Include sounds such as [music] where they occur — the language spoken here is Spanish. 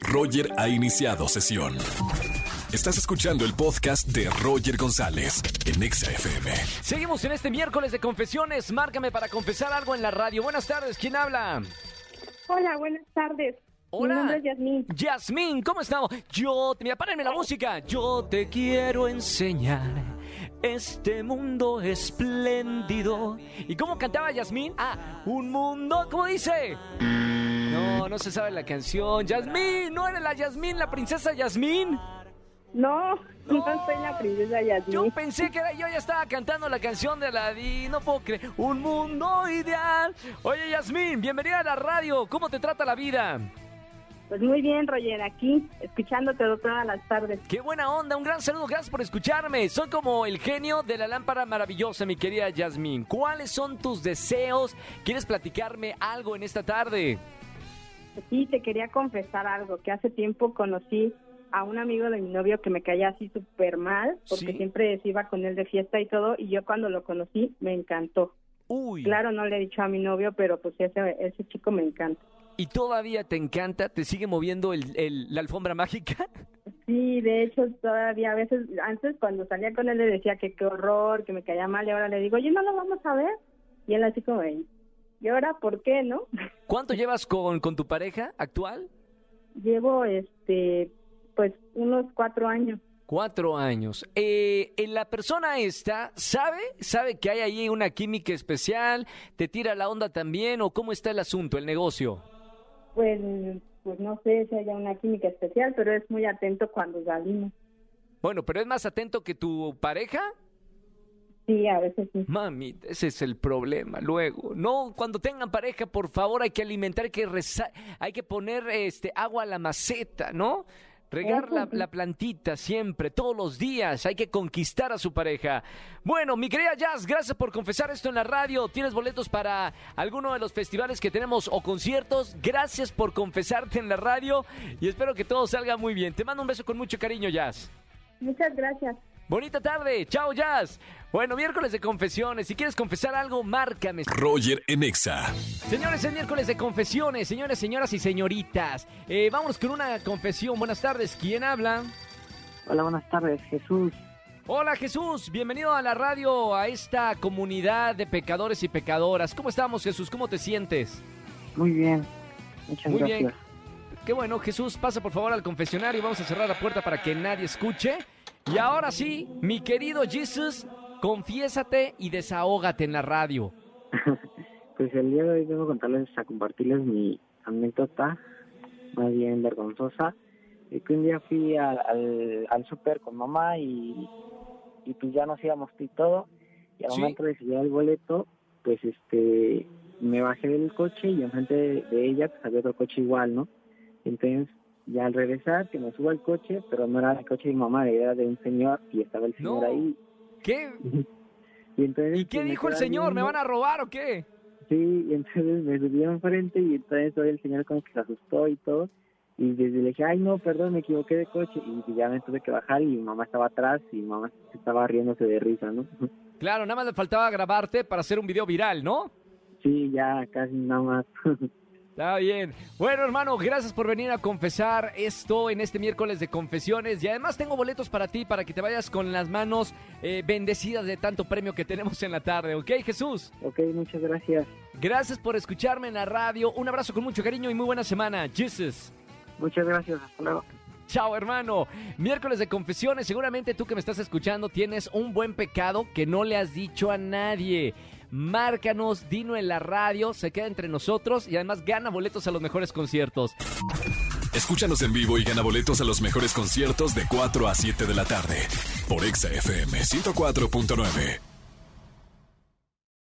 Roger ha iniciado sesión. Estás escuchando el podcast de Roger González en Exa FM. Seguimos en este miércoles de confesiones. Márcame para confesar algo en la radio. Buenas tardes, ¿quién habla? Hola, buenas tardes. Hola. Mi nombre es Yasmín. Yasmín, ¿cómo estamos? Yo, mira, párenme la música. Yo te quiero enseñar este mundo espléndido. ¿Y cómo cantaba Yasmín? Ah, un mundo, ¿cómo dice? No, no se sabe la canción. Yasmín, ¿no eres la Yasmín, la princesa Yasmín? No, no soy la princesa Yasmín. Yo pensé que era yo, ya estaba cantando la canción de Aladdin, no puedo creer. Un mundo ideal. Oye, Yasmín, bienvenida a la radio. ¿Cómo te trata la vida? Pues muy bien, Roger, aquí, escuchándote todas las tardes. Qué buena onda, un gran saludo, gracias por escucharme. Soy como el genio de la lámpara maravillosa, mi querida Yasmín. ¿Cuáles son tus deseos? ¿Quieres platicarme algo en esta tarde? Sí, te quería confesar algo, que hace tiempo conocí a un amigo de mi novio que me caía así súper mal, porque Sí. siempre se iba con él de fiesta y todo, y yo cuando lo conocí me encantó. Uy. Claro, no le he dicho a mi novio, pero pues ese, ese chico me encanta. ¿Y todavía te encanta? ¿Te sigue moviendo el- el- la alfombra mágica? [laughs] Sí, de hecho, todavía a veces, antes cuando salía con él le decía que qué horror, que me caía mal, y ahora le digo, oye, ¿no lo vamos a ver? Y él así como, "Ey, ¿y ahora por qué, no? [laughs] ¿Cuánto llevas con, con tu pareja actual? Llevo, este, pues, unos cuatro años. Cuatro años. Eh, la persona esta, ¿sabe? ¿Sabe que hay ahí una química especial? ¿Te tira la onda también? ¿O cómo está el asunto, el negocio? Pues, pues no sé si haya una química especial, pero es muy atento cuando salimos. Bueno, pero es más atento que tu pareja. Sí, a veces sí. Mami, ese es el problema. Luego, no, cuando tengan pareja, por favor, hay que alimentar, hay que reza- hay que poner este agua a la maceta, ¿no? Regar la plantita siempre, todos los días. Hay que conquistar a su pareja. Bueno, mi querida Jazz, gracias por confesar esto en la radio. ¿Tienes boletos para alguno de los festivales que tenemos o conciertos? Gracias por confesarte en la radio y espero que todo salga muy bien. Te mando un beso con mucho cariño, Jazz. Muchas gracias. Bonita tarde, chao Jazz. Bueno, miércoles de confesiones. Si quieres confesar algo, márcame. Roger en Exa. Señores, es miércoles de confesiones, señores, señoras y señoritas. Eh, vámonos con una confesión. Buenas tardes, ¿quién habla? Hola, buenas tardes, Jesús. Hola Jesús, bienvenido a la radio, a esta comunidad de pecadores y pecadoras. ¿Cómo estamos Jesús? ¿Cómo te sientes? Muy bien, muchas Muy gracias. bien. Qué bueno, Jesús, pasa por favor al confesionario. Vamos a cerrar la puerta para que nadie escuche. Y ahora sí, mi querido Jesús, confiésate y desahógate en la radio. [laughs] Pues el día de hoy vengo a contarles, a compartirles mi anécdota, más bien vergonzosa, que un día fui al, al, al súper con mamá y, y pues ya nos íbamos y todo, y al Sí. momento de sellar el boleto, pues este, me bajé del coche y enfrente de, de ella pues había otro coche igual, ¿no? Entonces, ya al regresar, que me subo al coche, pero no era el coche de mi mamá, era de un señor y estaba el señor No. ahí. ¿Qué? [laughs] Y, entonces, ¿Y qué pues, me dijo el señor? ¿Me van a robar o qué? Sí, y entonces me subí enfrente y entonces hoy el señor como que se asustó y todo. Y desde le dije, ay no, perdón, me equivoqué de coche. Y ya me tuve que bajar y mi mamá estaba atrás y mi mamá estaba riéndose de risa, ¿no? [laughs] Claro, nada más le faltaba grabarte para hacer un video viral, ¿no? Sí, ya casi nada más. [laughs] Está bien. Bueno, hermano, gracias por venir a confesar esto en este miércoles de confesiones. Y además tengo boletos para ti, para que te vayas con las manos eh, bendecidas de tanto premio que tenemos en la tarde, ¿ok, Jesús? ok, muchas gracias. Gracias por escucharme en la radio. Un abrazo con mucho cariño y muy buena semana. Jesus. Muchas gracias, hasta luego. Chao, hermano. Miércoles de confesiones. Seguramente tú que me estás escuchando tienes un buen pecado que no le has dicho a nadie. Márcanos, dino en la radio, se queda entre nosotros y además gana boletos a los mejores conciertos. Escúchanos en vivo y gana boletos a los mejores conciertos de 4 a 7 de la tarde por Exa FM 104.9.